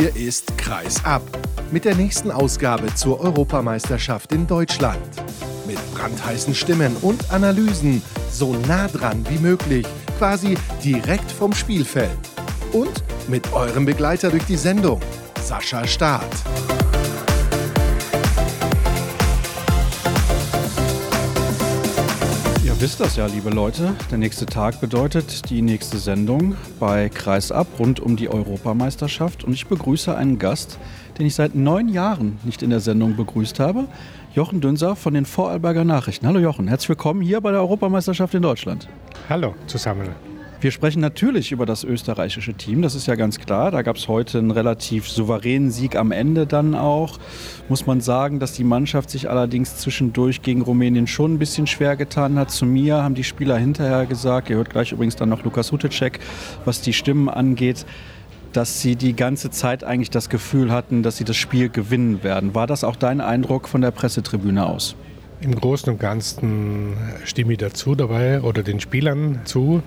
Hier ist Kreis ab mit der nächsten Ausgabe zur Europameisterschaft in Deutschland. Mit brandheißen Stimmen und Analysen, so nah dran wie möglich, quasi direkt vom Spielfeld. Und mit eurem Begleiter durch die Sendung, Sascha Staat. Wisst das ja, liebe Leute. Der nächste Tag bedeutet die nächste Sendung bei Kreisab rund um die Europameisterschaft. Und ich begrüße einen Gast, den ich seit neun Jahren nicht in der Sendung begrüßt habe. Jochen Dünser von den Vorarlberger Nachrichten. Hallo Jochen, herzlich willkommen hier bei der Europameisterschaft in Deutschland. Hallo zusammen. Wir sprechen natürlich über das österreichische Team, das ist ja ganz klar. Da gab es heute einen relativ souveränen Sieg am Ende dann auch. Muss man sagen, dass die Mannschaft sich allerdings zwischendurch gegen Rumänien schon ein bisschen schwer getan hat. Zu mir haben die Spieler hinterher gesagt, ihr hört gleich übrigens dann noch Lukas Hutecek, was die Stimmen angeht, dass sie die ganze Zeit eigentlich das Gefühl hatten, dass sie das Spiel gewinnen werden. War das auch dein Eindruck von der Pressetribüne aus? Im Großen und Ganzen stimme ich dazu dabei oder den Spielern zu.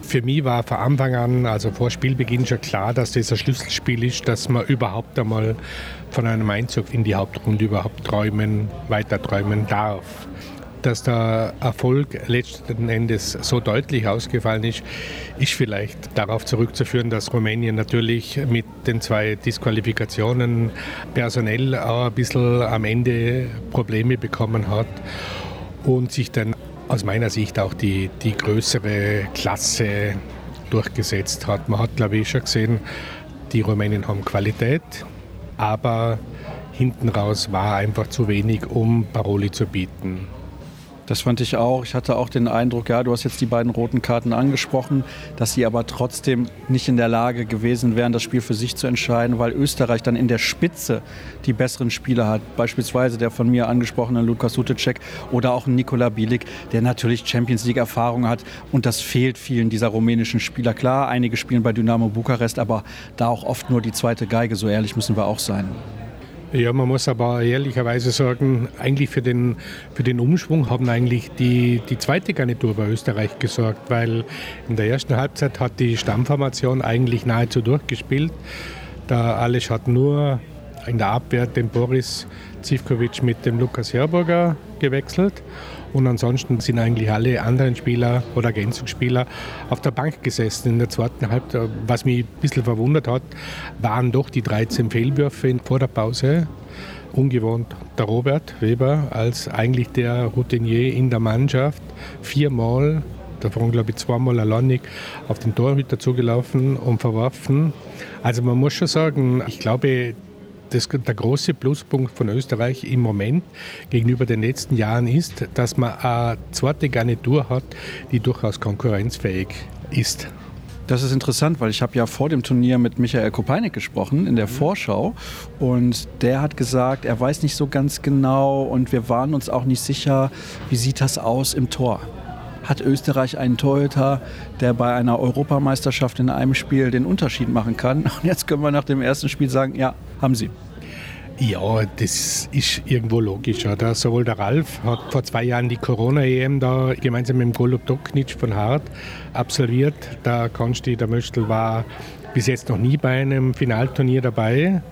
Für mich war von Anfang an, also vor Spielbeginn schon klar, dass das ein Schlüsselspiel ist, dass man überhaupt einmal von einem Einzug in die Hauptrunde überhaupt träumen, weiter träumen darf. Dass der Erfolg letzten Endes so deutlich ausgefallen ist, ist vielleicht darauf zurückzuführen, dass Rumänien natürlich mit den zwei Disqualifikationen personell auch ein bisschen am Ende Probleme bekommen hat und sich dann aus meiner Sicht auch die, die größere Klasse durchgesetzt hat. Man hat, glaube ich, schon gesehen, die Rumänen haben Qualität, aber hinten raus war einfach zu wenig, um Paroli zu bieten. Das fand ich auch. Ich hatte auch den Eindruck, ja, du hast jetzt die beiden roten Karten angesprochen, dass sie aber trotzdem nicht in der Lage gewesen wären, das Spiel für sich zu entscheiden, weil Österreich dann in der Spitze die besseren Spieler hat. Beispielsweise der von mir angesprochene Lukas Hutecek oder auch Nikola Bielik, der natürlich Champions League Erfahrung hat und das fehlt vielen dieser rumänischen Spieler. Klar, einige spielen bei Dynamo Bukarest, aber da auch oft nur die zweite Geige, so ehrlich müssen wir auch sein. Ja, man muss aber ehrlicherweise sagen, eigentlich für den, für den Umschwung haben eigentlich die, die zweite Garnitur bei Österreich gesorgt, weil in der ersten Halbzeit hat die Stammformation eigentlich nahezu durchgespielt. Der Alisch hat nur in der Abwehr den Boris Zivkovic mit dem Lukas Herburger gewechselt und ansonsten sind eigentlich alle anderen Spieler oder Ergänzungsspieler auf der Bank gesessen in der zweiten Halbzeit. Was mich ein bisschen verwundert hat, waren doch die 13 Fehlwürfe vor der Pause. Ungewohnt der Robert Weber als eigentlich der Routinier in der Mannschaft. Viermal, davon glaube ich zweimal alleinig, auf den Torhüter zugelaufen und verworfen. Also man muss schon sagen, ich glaube, das, der große Pluspunkt von Österreich im Moment gegenüber den letzten Jahren ist, dass man eine zweite Garnitur hat, die durchaus konkurrenzfähig ist. Das ist interessant, weil ich habe ja vor dem Turnier mit Michael Kopeinik gesprochen in der mhm. Vorschau und der hat gesagt, er weiß nicht so ganz genau und wir waren uns auch nicht sicher, wie sieht das aus im Tor hat Österreich einen Torhüter, der bei einer Europameisterschaft in einem Spiel den Unterschied machen kann. Und jetzt können wir nach dem ersten Spiel sagen, ja, haben sie. Ja, das ist irgendwo logisch. Oder? Sowohl der Ralf hat vor zwei Jahren die Corona-EM da gemeinsam mit dem Golup Doknic von Hart absolviert. Der Konsti, der Möstl war bis jetzt noch nie bei einem Finalturnier dabei.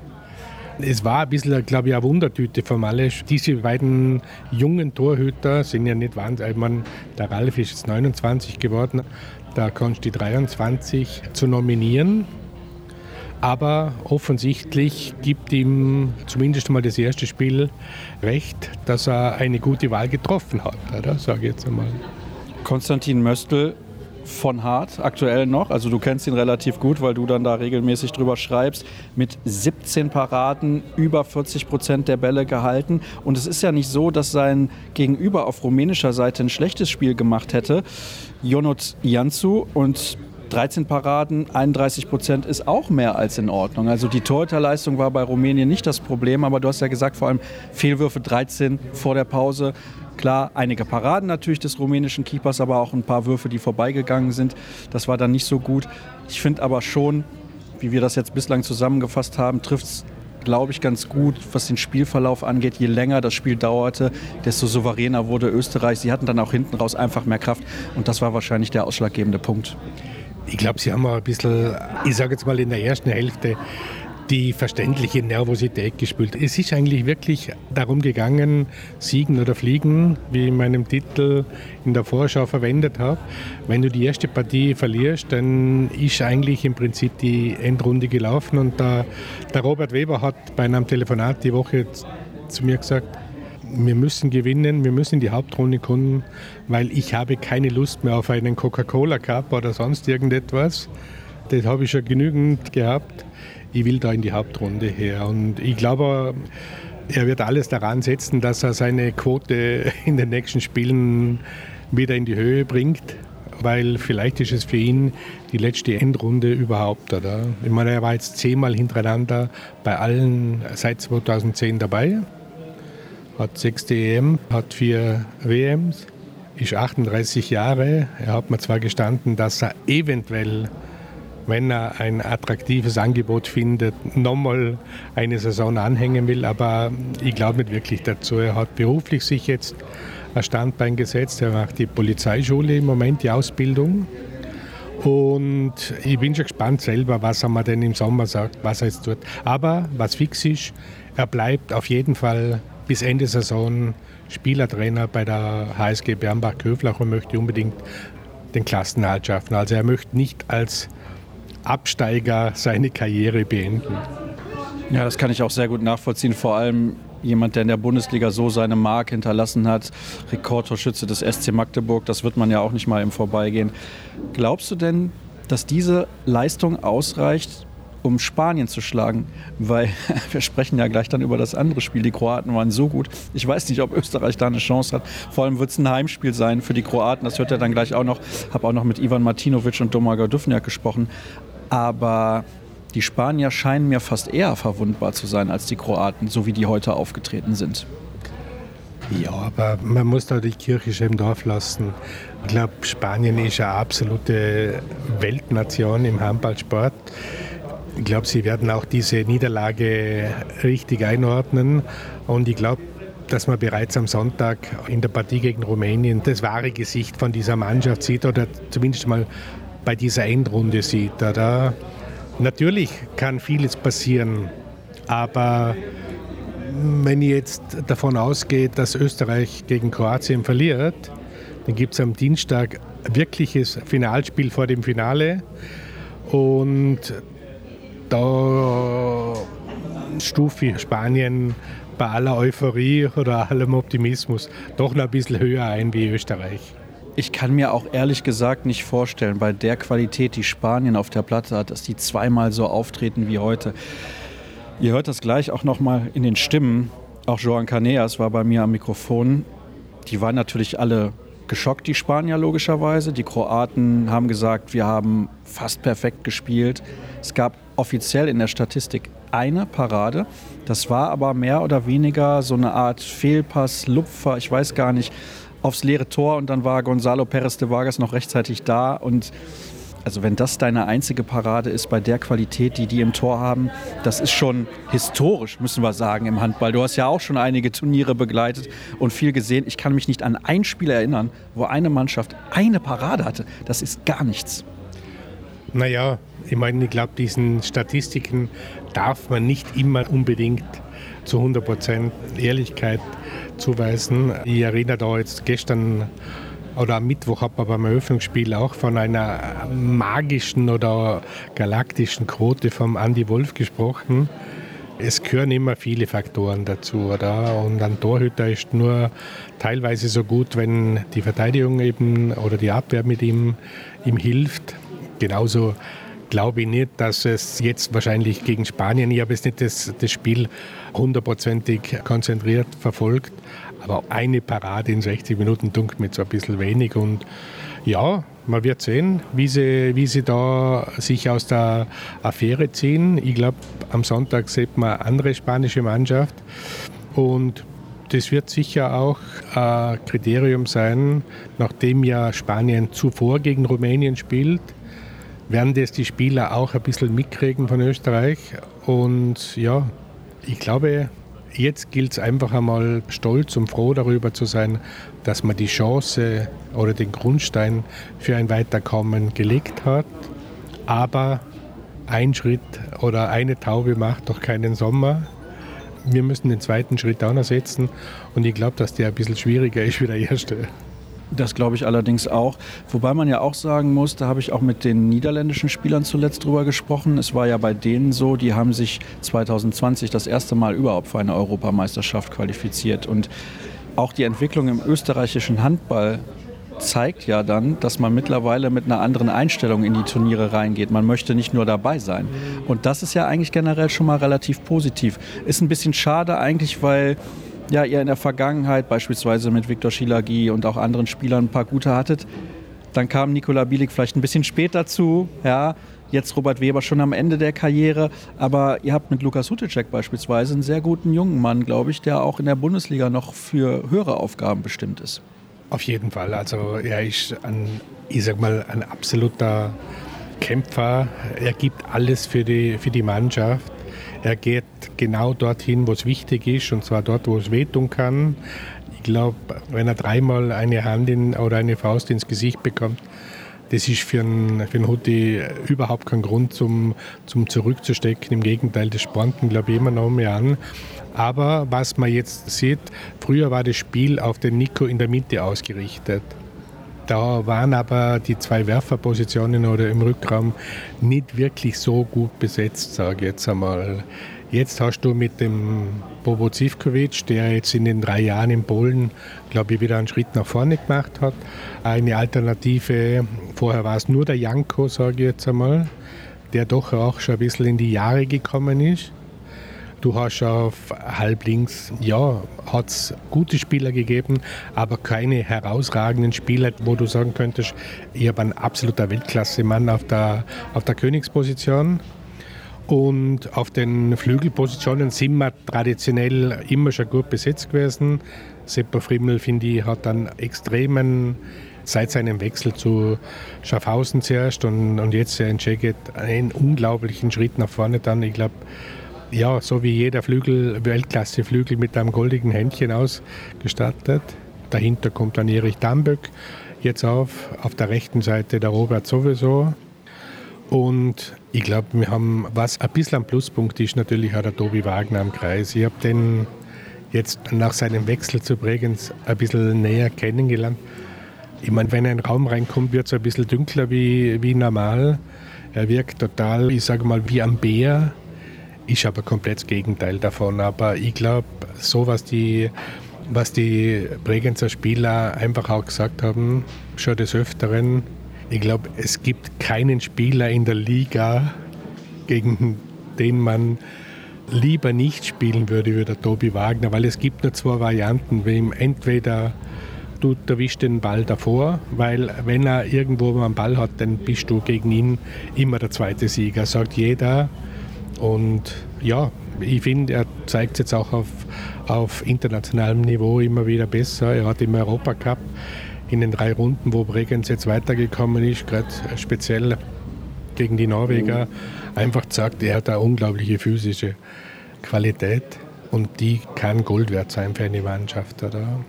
Es war ein bisschen, glaube ich, eine Wundertüte von Malisch. Diese beiden jungen Torhüter sind ja nicht wahnsinnig. Meine, der Ralf ist jetzt 29 geworden, der Konsti 23 zu nominieren. Aber offensichtlich gibt ihm zumindest einmal das erste Spiel recht, dass er eine gute Wahl getroffen hat, oder? Sage ich jetzt einmal. Konstantin Möstl von Hart aktuell noch. Also du kennst ihn relativ gut, weil du dann da regelmäßig drüber schreibst. Mit 17 Paraden über 40 Prozent der Bälle gehalten. Und es ist ja nicht so, dass sein Gegenüber auf rumänischer Seite ein schlechtes Spiel gemacht hätte. Jonot Jansu und 13 Paraden, 31 Prozent ist auch mehr als in Ordnung. Also die Torhüterleistung war bei Rumänien nicht das Problem, aber du hast ja gesagt, vor allem Fehlwürfe 13 vor der Pause. Klar, einige Paraden natürlich des rumänischen Keepers, aber auch ein paar Würfe, die vorbeigegangen sind. Das war dann nicht so gut. Ich finde aber schon, wie wir das jetzt bislang zusammengefasst haben, trifft es glaube ich, ganz gut, was den Spielverlauf angeht. Je länger das Spiel dauerte, desto souveräner wurde Österreich. Sie hatten dann auch hinten raus einfach mehr Kraft und das war wahrscheinlich der ausschlaggebende Punkt. Ich glaube, sie haben ein bisschen, ich sage jetzt mal in der ersten Hälfte, die verständliche Nervosität gespült. Es ist eigentlich wirklich darum gegangen, siegen oder fliegen, wie ich in meinem Titel in der Vorschau verwendet habe. Wenn du die erste Partie verlierst, dann ist eigentlich im Prinzip die Endrunde gelaufen und der, der Robert Weber hat bei einem Telefonat die Woche zu mir gesagt, wir müssen gewinnen, wir müssen in die Hauptrunde kommen, weil ich habe keine Lust mehr auf einen Coca-Cola Cup oder sonst irgendetwas. Das habe ich schon genügend gehabt ich will da in die Hauptrunde her. Und ich glaube, er wird alles daran setzen, dass er seine Quote in den nächsten Spielen wieder in die Höhe bringt, weil vielleicht ist es für ihn die letzte Endrunde überhaupt. Oder? Ich meine, er war jetzt zehnmal hintereinander bei allen seit 2010 dabei, hat sechs EM, hat vier WMs, ist 38 Jahre. Er hat mir zwar gestanden, dass er eventuell wenn er ein attraktives Angebot findet, nochmal eine Saison anhängen will. Aber ich glaube nicht wirklich dazu. Er hat beruflich sich jetzt ein Standbein gesetzt. Er macht die Polizeischule im Moment, die Ausbildung. Und ich bin schon gespannt selber, was er mir denn im Sommer sagt, was er jetzt tut. Aber was fix ist, er bleibt auf jeden Fall bis Ende Saison Spielertrainer bei der HSG Bernbach-Köflach und möchte unbedingt den Klassenerhalt schaffen. Also er möchte nicht als Absteiger seine Karriere beenden. Ja, das kann ich auch sehr gut nachvollziehen. Vor allem jemand, der in der Bundesliga so seine Mark hinterlassen hat, Rekordtorschütze des SC Magdeburg, das wird man ja auch nicht mal im Vorbeigehen. Glaubst du denn, dass diese Leistung ausreicht, um Spanien zu schlagen? Weil wir sprechen ja gleich dann über das andere Spiel. Die Kroaten waren so gut. Ich weiß nicht, ob Österreich da eine Chance hat. Vor allem wird es ein Heimspiel sein für die Kroaten. Das hört er dann gleich auch noch. Ich habe auch noch mit Ivan Martinovic und Domaga Dufniak gesprochen. Aber die Spanier scheinen mir fast eher verwundbar zu sein als die Kroaten, so wie die heute aufgetreten sind. Ja, aber man muss da die Kirche im Dorf lassen. Ich glaube, Spanien ist eine absolute Weltnation im Handballsport. Ich glaube, sie werden auch diese Niederlage richtig einordnen. Und ich glaube, dass man bereits am Sonntag in der Partie gegen Rumänien das wahre Gesicht von dieser Mannschaft sieht oder zumindest mal bei dieser Endrunde sieht. Oder? Natürlich kann vieles passieren, aber wenn ich jetzt davon ausgehe, dass Österreich gegen Kroatien verliert, dann gibt es am Dienstag wirkliches Finalspiel vor dem Finale und da stufe Spanien bei aller Euphorie oder allem Optimismus doch noch ein bisschen höher ein wie Österreich. Ich kann mir auch ehrlich gesagt nicht vorstellen, bei der Qualität, die Spanien auf der Platte hat, dass die zweimal so auftreten wie heute. Ihr hört das gleich auch nochmal in den Stimmen. Auch Joan Caneas war bei mir am Mikrofon. Die waren natürlich alle geschockt, die Spanier logischerweise. Die Kroaten haben gesagt, wir haben fast perfekt gespielt. Es gab offiziell in der Statistik eine Parade. Das war aber mehr oder weniger so eine Art Fehlpass, Lupfer, ich weiß gar nicht aufs leere Tor und dann war Gonzalo Perez de Vargas noch rechtzeitig da und also wenn das deine einzige Parade ist bei der Qualität, die die im Tor haben, das ist schon historisch, müssen wir sagen, im Handball. Du hast ja auch schon einige Turniere begleitet und viel gesehen. Ich kann mich nicht an ein Spiel erinnern, wo eine Mannschaft eine Parade hatte. Das ist gar nichts. Naja, ich meine, ich glaube, diesen Statistiken darf man nicht immer unbedingt zu 100 Prozent Ehrlichkeit zuweisen. Ich erinnere da jetzt gestern oder am Mittwoch hat man beim Eröffnungsspiel auch von einer magischen oder galaktischen Quote vom Andy Wolf gesprochen. Es gehören immer viele Faktoren dazu, oder? Und ein Torhüter ist nur teilweise so gut, wenn die Verteidigung eben oder die Abwehr mit ihm, ihm hilft. Genauso glaube ich nicht, dass es jetzt wahrscheinlich gegen Spanien, ich habe jetzt nicht das, das Spiel hundertprozentig konzentriert verfolgt, aber eine Parade in 60 Minuten dunkelt mir so ein bisschen wenig und ja, man wird sehen, wie sie, wie sie da sich aus der Affäre ziehen. Ich glaube, am Sonntag sieht man eine andere spanische Mannschaft und das wird sicher auch ein Kriterium sein, nachdem ja Spanien zuvor gegen Rumänien spielt werden das die Spieler auch ein bisschen mitkriegen von Österreich. Und ja, ich glaube, jetzt gilt es einfach einmal stolz und froh darüber zu sein, dass man die Chance oder den Grundstein für ein Weiterkommen gelegt hat. Aber ein Schritt oder eine Taube macht doch keinen Sommer. Wir müssen den zweiten Schritt auch noch setzen und ich glaube, dass der ein bisschen schwieriger ist wie der erste. Das glaube ich allerdings auch. Wobei man ja auch sagen muss, da habe ich auch mit den niederländischen Spielern zuletzt drüber gesprochen. Es war ja bei denen so, die haben sich 2020 das erste Mal überhaupt für eine Europameisterschaft qualifiziert. Und auch die Entwicklung im österreichischen Handball zeigt ja dann, dass man mittlerweile mit einer anderen Einstellung in die Turniere reingeht. Man möchte nicht nur dabei sein. Und das ist ja eigentlich generell schon mal relativ positiv. Ist ein bisschen schade eigentlich, weil ja, ihr in der Vergangenheit beispielsweise mit Viktor Schilagi und auch anderen Spielern ein paar gute hattet. Dann kam Nikola Bielik vielleicht ein bisschen später zu. Ja, jetzt Robert Weber schon am Ende der Karriere. Aber ihr habt mit Lukas Huticek beispielsweise einen sehr guten jungen Mann, glaube ich, der auch in der Bundesliga noch für höhere Aufgaben bestimmt ist. Auf jeden Fall. Also er ist ein, ich sag mal, ein absoluter Kämpfer. Er gibt alles für die, für die Mannschaft. Er geht genau dorthin, wo es wichtig ist, und zwar dort, wo es wehtun kann. Ich glaube, wenn er dreimal eine Hand in, oder eine Faust ins Gesicht bekommt, das ist für einen, für einen Hutti überhaupt kein Grund zum, zum Zurückzustecken. Im Gegenteil, das spornt ihn, glaube ich, immer noch mehr an. Aber was man jetzt sieht, früher war das Spiel auf den Nico in der Mitte ausgerichtet. Da waren aber die zwei Werferpositionen oder im Rückraum nicht wirklich so gut besetzt, sage ich jetzt einmal. Jetzt hast du mit dem Bobo Zivkovic, der jetzt in den drei Jahren in Polen, glaube ich, wieder einen Schritt nach vorne gemacht hat, eine Alternative. Vorher war es nur der Janko, sage ich jetzt einmal, der doch auch schon ein bisschen in die Jahre gekommen ist. Du hast auf halblinks, ja, hat es gute Spieler gegeben, aber keine herausragenden Spieler, wo du sagen könntest, ich habe einen absoluter Weltklasse-Mann auf der, auf der Königsposition. Und auf den Flügelpositionen sind wir traditionell immer schon gut besetzt gewesen. Seppo Frimmel, finde ich, hat einen extremen, seit seinem Wechsel zu Schaffhausen zuerst und, und jetzt in Szeged einen unglaublichen Schritt nach vorne dann. Ich glaube, ja, so wie jeder Flügel, Weltklasse-Flügel mit einem goldigen Händchen ausgestattet. Dahinter kommt dann Erich Damböck jetzt auf, auf der rechten Seite der Robert sowieso. Und ich glaube, wir haben, was ein bisschen ein Pluspunkt ist, natürlich auch der Tobi Wagner am Kreis. Ich habe den jetzt nach seinem Wechsel zu Bregenz ein bisschen näher kennengelernt. Ich meine, wenn er in den Raum reinkommt, wird es ein bisschen dunkler wie, wie normal. Er wirkt total, ich sage mal, wie ein Bär ist aber komplett das Gegenteil davon. Aber ich glaube, so was die, was die Bregenzer Spieler einfach auch gesagt haben, schon des Öfteren, ich glaube, es gibt keinen Spieler in der Liga, gegen den man lieber nicht spielen würde wie der Tobi Wagner, weil es gibt nur zwei Varianten, wem entweder du erwischst den Ball davor, weil wenn er irgendwo einen Ball hat, dann bist du gegen ihn immer der zweite Sieger, sagt jeder. Und ja, ich finde, er zeigt es jetzt auch auf, auf internationalem Niveau immer wieder besser. Er hat im Europacup in den drei Runden, wo Bregenz jetzt weitergekommen ist, gerade speziell gegen die Norweger, einfach gesagt, er hat eine unglaubliche physische Qualität und die kann Gold wert sein für eine Mannschaft. Oder?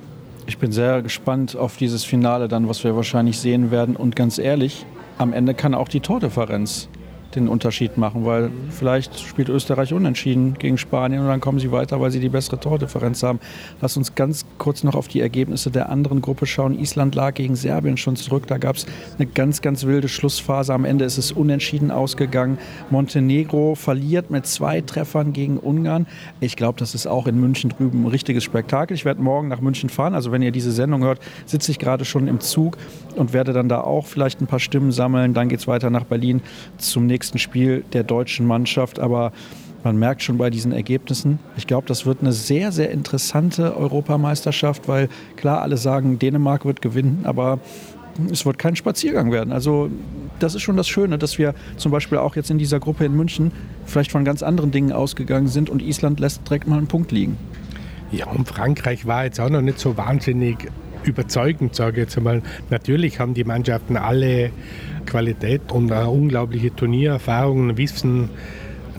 Ich bin sehr gespannt auf dieses Finale dann, was wir wahrscheinlich sehen werden. Und ganz ehrlich, am Ende kann auch die Tordifferenz den Unterschied machen, weil vielleicht spielt Österreich unentschieden gegen Spanien und dann kommen sie weiter, weil sie die bessere Tordifferenz haben. Lass uns ganz kurz noch auf die Ergebnisse der anderen Gruppe schauen. Island lag gegen Serbien schon zurück. Da gab es eine ganz, ganz wilde Schlussphase. Am Ende ist es unentschieden ausgegangen. Montenegro verliert mit zwei Treffern gegen Ungarn. Ich glaube, das ist auch in München drüben ein richtiges Spektakel. Ich werde morgen nach München fahren. Also wenn ihr diese Sendung hört, sitze ich gerade schon im Zug und werde dann da auch vielleicht ein paar Stimmen sammeln. Dann geht es weiter nach Berlin zum nächsten nächsten Spiel der deutschen Mannschaft. Aber man merkt schon bei diesen Ergebnissen, ich glaube, das wird eine sehr, sehr interessante Europameisterschaft, weil klar, alle sagen, Dänemark wird gewinnen, aber es wird kein Spaziergang werden. Also das ist schon das Schöne, dass wir zum Beispiel auch jetzt in dieser Gruppe in München vielleicht von ganz anderen Dingen ausgegangen sind und Island lässt direkt mal einen Punkt liegen. Ja, und Frankreich war jetzt auch noch nicht so wahnsinnig überzeugend, sage ich jetzt einmal. Natürlich haben die Mannschaften alle Qualität und eine unglaubliche Turniererfahrung wissen,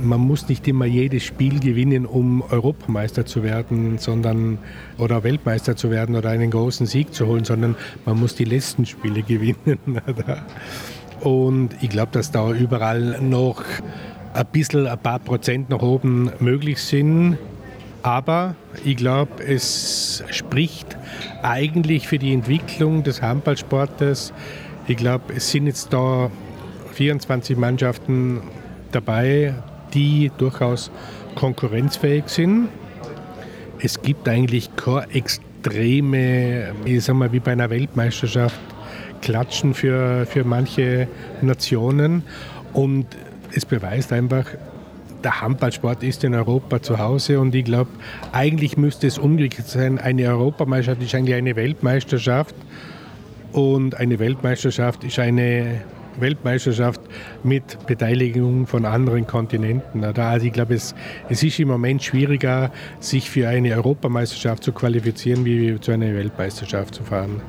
man muss nicht immer jedes Spiel gewinnen, um Europameister zu werden, sondern oder Weltmeister zu werden oder einen großen Sieg zu holen, sondern man muss die letzten Spiele gewinnen. und ich glaube, dass da überall noch ein bisschen ein paar Prozent nach oben möglich sind. Aber ich glaube, es spricht eigentlich für die Entwicklung des Handballsportes. Ich glaube, es sind jetzt da 24 Mannschaften dabei, die durchaus konkurrenzfähig sind. Es gibt eigentlich keine extreme, ich sag mal, wie bei einer Weltmeisterschaft, Klatschen für, für manche Nationen. Und es beweist einfach, der Handballsport ist in Europa zu Hause und ich glaube, eigentlich müsste es umgekehrt sein. Eine Europameisterschaft ist eigentlich eine Weltmeisterschaft und eine Weltmeisterschaft ist eine Weltmeisterschaft mit Beteiligung von anderen Kontinenten. Also ich glaube, es, es ist im Moment schwieriger, sich für eine Europameisterschaft zu qualifizieren, wie zu einer Weltmeisterschaft zu fahren.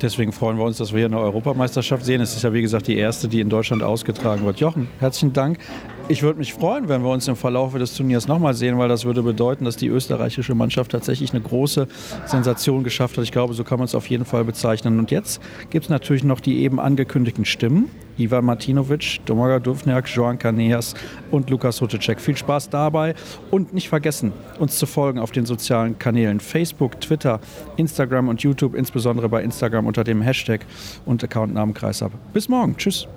Deswegen freuen wir uns, dass wir hier eine Europameisterschaft sehen. Es ist ja, wie gesagt, die erste, die in Deutschland ausgetragen wird. Jochen, herzlichen Dank. Ich würde mich freuen, wenn wir uns im Verlauf des Turniers nochmal sehen, weil das würde bedeuten, dass die österreichische Mannschaft tatsächlich eine große Sensation geschafft hat. Ich glaube, so kann man es auf jeden Fall bezeichnen. Und jetzt gibt es natürlich noch die eben angekündigten Stimmen. Ivan Martinovic, Domaga Duvniak, Joan Caneas und Lukas Hutecek. Viel Spaß dabei und nicht vergessen, uns zu folgen auf den sozialen Kanälen Facebook, Twitter, Instagram und YouTube, insbesondere bei Instagram unter dem Hashtag und Accountnamen Kreisab. Bis morgen. Tschüss.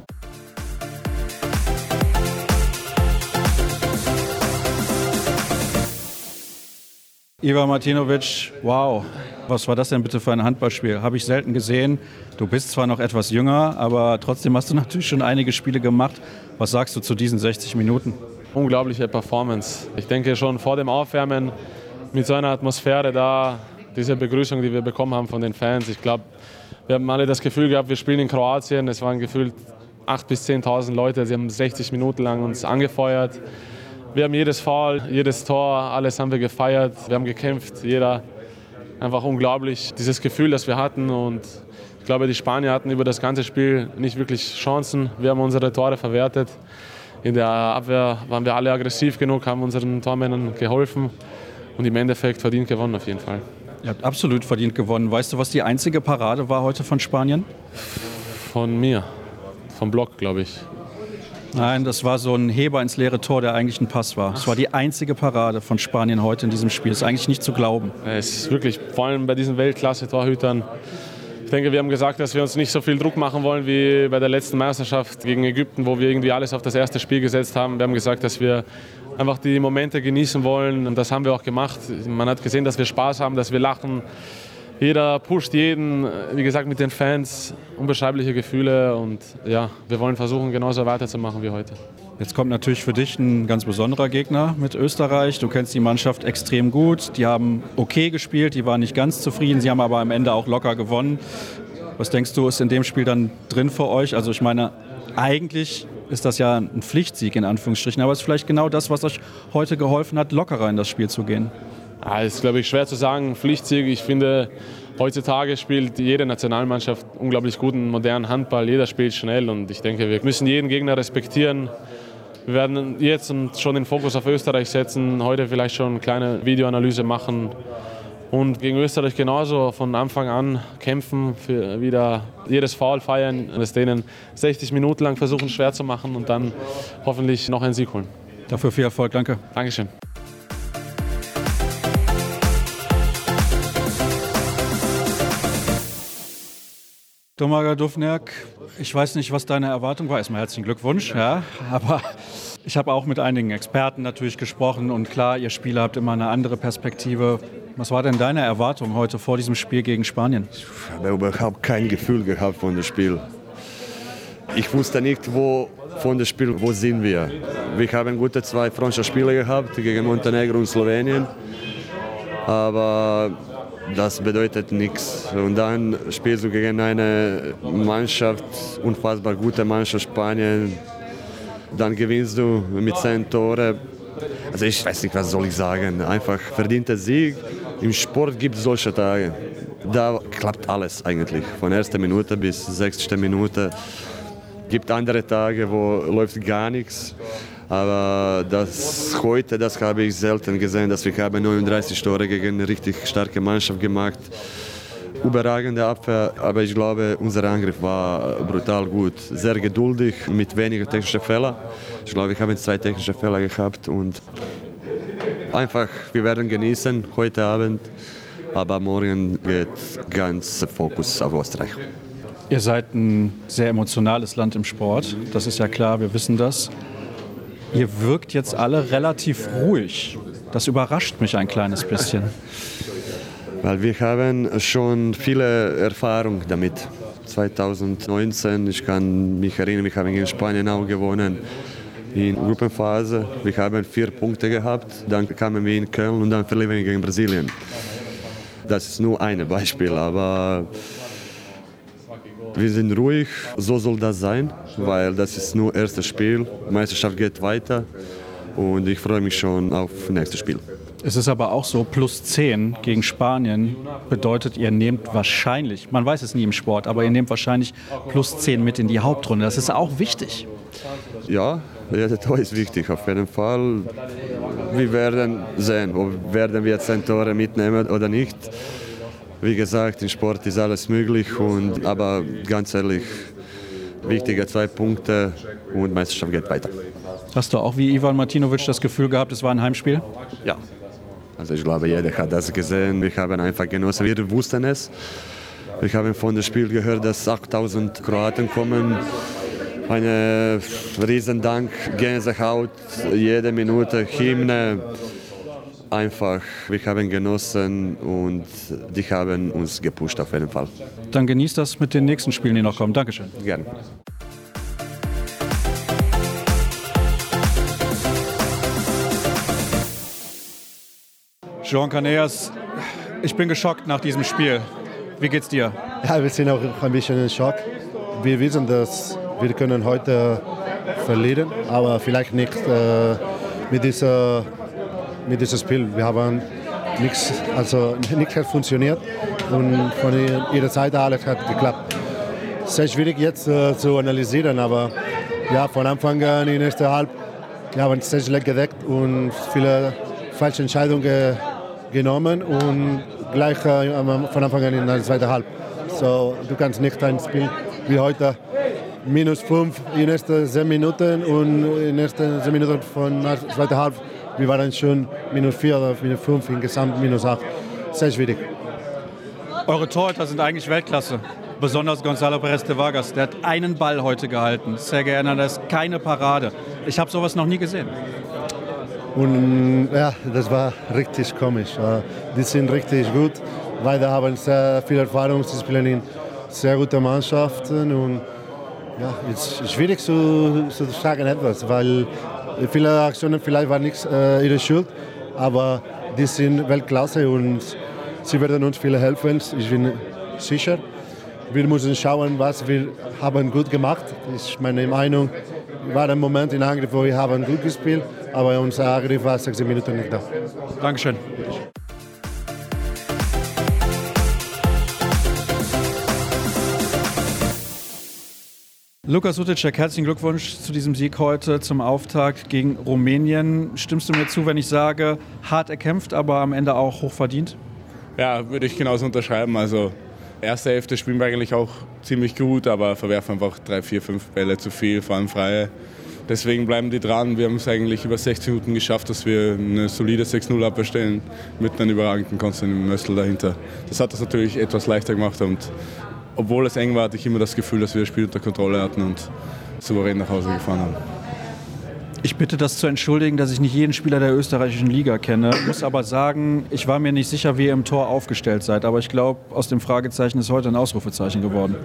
Ivan Martinovic, wow, was war das denn bitte für ein Handballspiel? Habe ich selten gesehen. Du bist zwar noch etwas jünger, aber trotzdem hast du natürlich schon einige Spiele gemacht. Was sagst du zu diesen 60 Minuten? Unglaubliche Performance. Ich denke schon vor dem Aufwärmen mit so einer Atmosphäre da, diese Begrüßung, die wir bekommen haben von den Fans. Ich glaube, wir haben alle das Gefühl gehabt, wir spielen in Kroatien. Es waren gefühlt 8.000 bis 10.000 Leute. Sie haben 60 Minuten lang uns angefeuert. Wir haben jedes Foul, jedes Tor, alles haben wir gefeiert. Wir haben gekämpft, jeder. Einfach unglaublich, dieses Gefühl, das wir hatten. Und ich glaube, die Spanier hatten über das ganze Spiel nicht wirklich Chancen. Wir haben unsere Tore verwertet. In der Abwehr waren wir alle aggressiv genug, haben unseren Tormännern geholfen und im Endeffekt verdient gewonnen auf jeden Fall. Ihr habt absolut verdient gewonnen. Weißt du, was die einzige Parade war heute von Spanien? Von mir, vom Block, glaube ich. Nein, das war so ein Heber ins leere Tor, der eigentlich ein Pass war. Es war die einzige Parade von Spanien heute in diesem Spiel. Das ist eigentlich nicht zu glauben. Es ist wirklich, vor allem bei diesen Weltklasse-Torhütern. Ich denke, wir haben gesagt, dass wir uns nicht so viel Druck machen wollen wie bei der letzten Meisterschaft gegen Ägypten, wo wir irgendwie alles auf das erste Spiel gesetzt haben. Wir haben gesagt, dass wir einfach die Momente genießen wollen und das haben wir auch gemacht. Man hat gesehen, dass wir Spaß haben, dass wir lachen. Jeder pusht jeden, wie gesagt, mit den Fans, unbeschreibliche Gefühle und ja, wir wollen versuchen, genauso weiterzumachen wie heute. Jetzt kommt natürlich für dich ein ganz besonderer Gegner mit Österreich. Du kennst die Mannschaft extrem gut. Die haben okay gespielt, die waren nicht ganz zufrieden, sie haben aber am Ende auch locker gewonnen. Was denkst du, ist in dem Spiel dann drin für euch? Also ich meine, eigentlich ist das ja ein Pflichtsieg in Anführungsstrichen, aber es ist vielleicht genau das, was euch heute geholfen hat, lockerer in das Spiel zu gehen. Ja, ist, glaube ich, schwer zu sagen. Pflichtsieg. Ich finde, heutzutage spielt jede Nationalmannschaft unglaublich guten, modernen Handball. Jeder spielt schnell und ich denke, wir müssen jeden Gegner respektieren. Wir werden jetzt schon den Fokus auf Österreich setzen, heute vielleicht schon eine kleine Videoanalyse machen und gegen Österreich genauso von Anfang an kämpfen, für wieder jedes Foul feiern, es denen 60 Minuten lang versuchen schwer zu machen und dann hoffentlich noch einen Sieg holen. Dafür viel Erfolg, danke. Dankeschön. Domaga Duvniak, ich weiß nicht, was deine Erwartung war. Erstmal herzlichen Glückwunsch. Ja, aber ich habe auch mit einigen Experten natürlich gesprochen und klar, ihr Spieler habt immer eine andere Perspektive. Was war denn deine Erwartung heute vor diesem Spiel gegen Spanien? Ich habe überhaupt kein Gefühl gehabt von dem Spiel. Ich wusste nicht, wo von dem Spiel, wo sind wir. Wir haben gute zwei Freundschaftsspiele gehabt gegen Montenegro und Slowenien. Aber das bedeutet nichts. Und dann spielst du gegen eine Mannschaft, unfassbar gute Mannschaft Spanien. Dann gewinnst du mit zehn Toren. Also ich weiß nicht, was soll ich sagen. Einfach verdienter Sieg. Im Sport gibt es solche Tage. Da klappt alles eigentlich. Von erster Minute bis sechste Minute. Es gibt andere Tage, wo läuft gar nichts. Aber das heute, das habe ich selten gesehen, dass wir haben 39 Tore gegen eine richtig starke Mannschaft gemacht. überragende Abwehr, aber ich glaube, unser Angriff war brutal gut. Sehr geduldig, mit weniger technischen Fehlern. Ich glaube, ich habe zwei technische Fehler gehabt und einfach, wir werden genießen heute Abend, aber morgen geht ganz Fokus auf Österreich. Ihr seid ein sehr emotionales Land im Sport, das ist ja klar, wir wissen das. Ihr wirkt jetzt alle relativ ruhig. Das überrascht mich ein kleines bisschen. Weil wir haben schon viele Erfahrung damit. 2019, ich kann mich erinnern, wir haben in Spanien auch gewonnen in Gruppenphase. Wir haben vier Punkte gehabt, dann kamen wir in Köln und dann verlieren wir gegen Brasilien. Das ist nur ein Beispiel, aber wir sind ruhig, so soll das sein, weil das ist nur das erste Spiel. Die Meisterschaft geht weiter und ich freue mich schon auf das nächste Spiel. Es ist aber auch so, plus 10 gegen Spanien bedeutet, ihr nehmt wahrscheinlich, man weiß es nie im Sport, aber ihr nehmt wahrscheinlich plus 10 mit in die Hauptrunde. Das ist auch wichtig. Ja, jeder Tor ist wichtig, auf jeden Fall. Wir werden sehen, ob werden wir jetzt ein Tor mitnehmen oder nicht. Wie gesagt, im Sport ist alles möglich, und, aber ganz ehrlich, wichtige zwei Punkte und Meisterschaft geht weiter. Hast du auch wie Ivan Martinovic das Gefühl gehabt, es war ein Heimspiel? Ja, also ich glaube, jeder hat das gesehen. Wir haben einfach genossen. Wir wussten es. Wir haben von dem Spiel gehört, dass 8000 Kroaten kommen. Ein Riesendank, Gänsehaut, jede Minute Hymne. Einfach, wir haben genossen und die haben uns gepusht auf jeden Fall. Dann genießt das mit den nächsten Spielen, die noch kommen. Dankeschön. Gerne. Jean Caneas, ich bin geschockt nach diesem Spiel. Wie geht's dir? Ja, wir sind auch ein bisschen in Schock. Wir wissen, dass wir können heute verlieren, aber vielleicht nicht äh, mit, dieser, mit diesem Spiel. Wir haben nichts, also nichts hat funktioniert und von ihrer Seite alles hat geklappt. Sehr schwierig jetzt äh, zu analysieren, aber ja, von Anfang an in der ersten Halb wir haben sehr schlecht gedeckt und viele falsche Entscheidungen genommen und gleich äh, von Anfang an in der zweiten Halb. So, du kannst nicht ein Spiel wie heute minus 5 in den ersten 10 Minuten und in den ersten 10 Minuten von der zweiten Halb, wir waren schon minus 4 oder minus 5, insgesamt minus 8. Sehr schwierig. Eure Torhüter sind eigentlich Weltklasse. Besonders Gonzalo Perez de Vargas, der hat einen Ball heute gehalten. Sergei Hernandez, keine Parade. Ich habe sowas noch nie gesehen. Und ja, das war richtig komisch. Die sind richtig gut, weil da haben sehr viel Erfahrung. Sie spielen in sehr guten Mannschaften und ja, es ist schwierig zu, zu sagen etwas, weil viele Aktionen vielleicht waren nicht äh, ihre Schuld, aber die sind Weltklasse und sie werden uns viele helfen. Ich bin sicher. Wir müssen schauen, was wir haben gut gemacht. Ist meine Meinung. War ein Moment in Angriff, wo wir haben gut gespielt aber unser Angriff war 16 Minuten nicht da. Dankeschön. Lukas Suticek, herzlichen Glückwunsch zu diesem Sieg heute zum Auftakt gegen Rumänien. Stimmst du mir zu, wenn ich sage, hart erkämpft, aber am Ende auch hochverdient? Ja, würde ich genauso unterschreiben. Also erste Hälfte spielen wir eigentlich auch ziemlich gut, aber verwerfen einfach drei, vier, fünf Bälle zu viel, vor allem freie. Deswegen bleiben die dran. Wir haben es eigentlich über 60 Minuten geschafft, dass wir eine solide 6-0 Abwehr stellen mit einem überragenden Konstantin Mössl dahinter. Das hat das natürlich etwas leichter gemacht und obwohl es eng war, hatte ich immer das Gefühl, dass wir das Spiel unter Kontrolle hatten und souverän nach Hause gefahren haben. Ich bitte das zu entschuldigen, dass ich nicht jeden Spieler der österreichischen Liga kenne. Ich muss aber sagen, ich war mir nicht sicher, wie ihr im Tor aufgestellt seid. Aber ich glaube, aus dem Fragezeichen ist heute ein Ausrufezeichen geworden.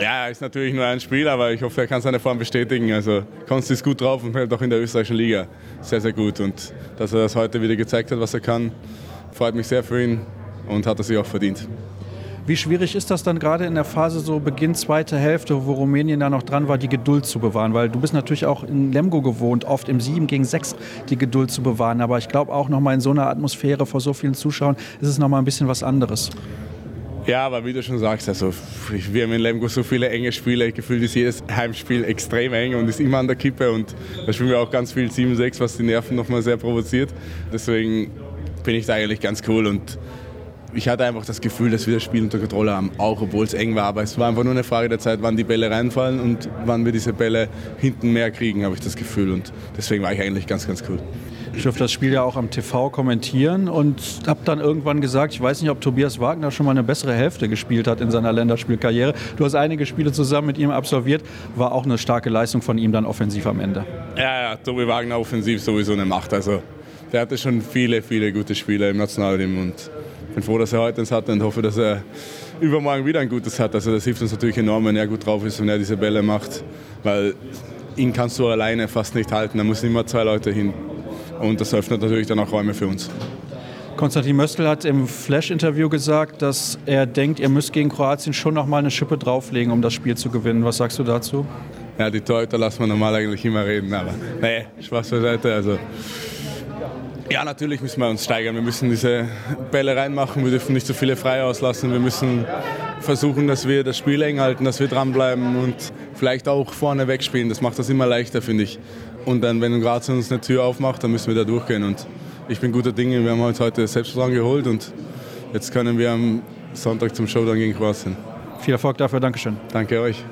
Ja, ist natürlich nur ein Spiel, aber ich hoffe, er kann seine Form bestätigen. Also Konst ist gut drauf und hält auch in der österreichischen Liga sehr, sehr gut. Und dass er das heute wieder gezeigt hat, was er kann, freut mich sehr für ihn und hat er sich auch verdient. Wie schwierig ist das dann gerade in der Phase so Beginn zweite Hälfte, wo Rumänien da noch dran war, die Geduld zu bewahren? Weil du bist natürlich auch in Lemgo gewohnt, oft im 7 gegen 6 die Geduld zu bewahren. Aber ich glaube auch nochmal in so einer Atmosphäre vor so vielen Zuschauern ist es nochmal ein bisschen was anderes. Ja, aber wie du schon sagst, also wir haben in Lemgo so viele enge Spiele. Gefühlt ist jedes Heimspiel extrem eng und ist immer an der Kippe. Und da spielen wir auch ganz viel 7-6, was die Nerven nochmal sehr provoziert. Deswegen bin ich da eigentlich ganz cool und ich hatte einfach das Gefühl, dass wir das Spiel unter Kontrolle haben, auch obwohl es eng war. Aber es war einfach nur eine Frage der Zeit, wann die Bälle reinfallen und wann wir diese Bälle hinten mehr kriegen, habe ich das Gefühl. Und deswegen war ich eigentlich ganz, ganz cool. Ich durfte das Spiel ja auch am TV kommentieren und habe dann irgendwann gesagt, ich weiß nicht, ob Tobias Wagner schon mal eine bessere Hälfte gespielt hat in seiner Länderspielkarriere. Du hast einige Spiele zusammen mit ihm absolviert, war auch eine starke Leistung von ihm dann offensiv am Ende. Ja, ja, Tobi Wagner offensiv sowieso eine Macht. Also der hatte schon viele, viele gute Spiele im Nationalteam und bin froh, dass er heute eins hat und hoffe, dass er übermorgen wieder ein gutes hat. Also das hilft uns natürlich enorm, wenn er gut drauf ist und er diese Bälle macht, weil ihn kannst du alleine fast nicht halten. Da müssen immer zwei Leute hin. Und das öffnet natürlich dann auch Räume für uns. Konstantin Möstl hat im Flash-Interview gesagt, dass er denkt, ihr müsst gegen Kroatien schon noch mal eine Schippe drauflegen, um das Spiel zu gewinnen. Was sagst du dazu? Ja, die Torhüter lassen wir normal eigentlich immer reden, aber nee, Spaß beiseite. Also, ja, natürlich müssen wir uns steigern. Wir müssen diese Bälle reinmachen, wir dürfen nicht so viele frei auslassen. Wir müssen versuchen, dass wir das Spiel eng halten, dass wir dranbleiben und vielleicht auch vorne wegspielen. Das macht das immer leichter, finde ich. Und dann, wenn Graz uns eine Tür aufmacht, dann müssen wir da durchgehen. Und ich bin guter Dinge. Wir haben uns heute Selbstvertrauen geholt und jetzt können wir am Sonntag zum Showdown gegen Kroatien. Viel Erfolg dafür. Dankeschön. Danke euch.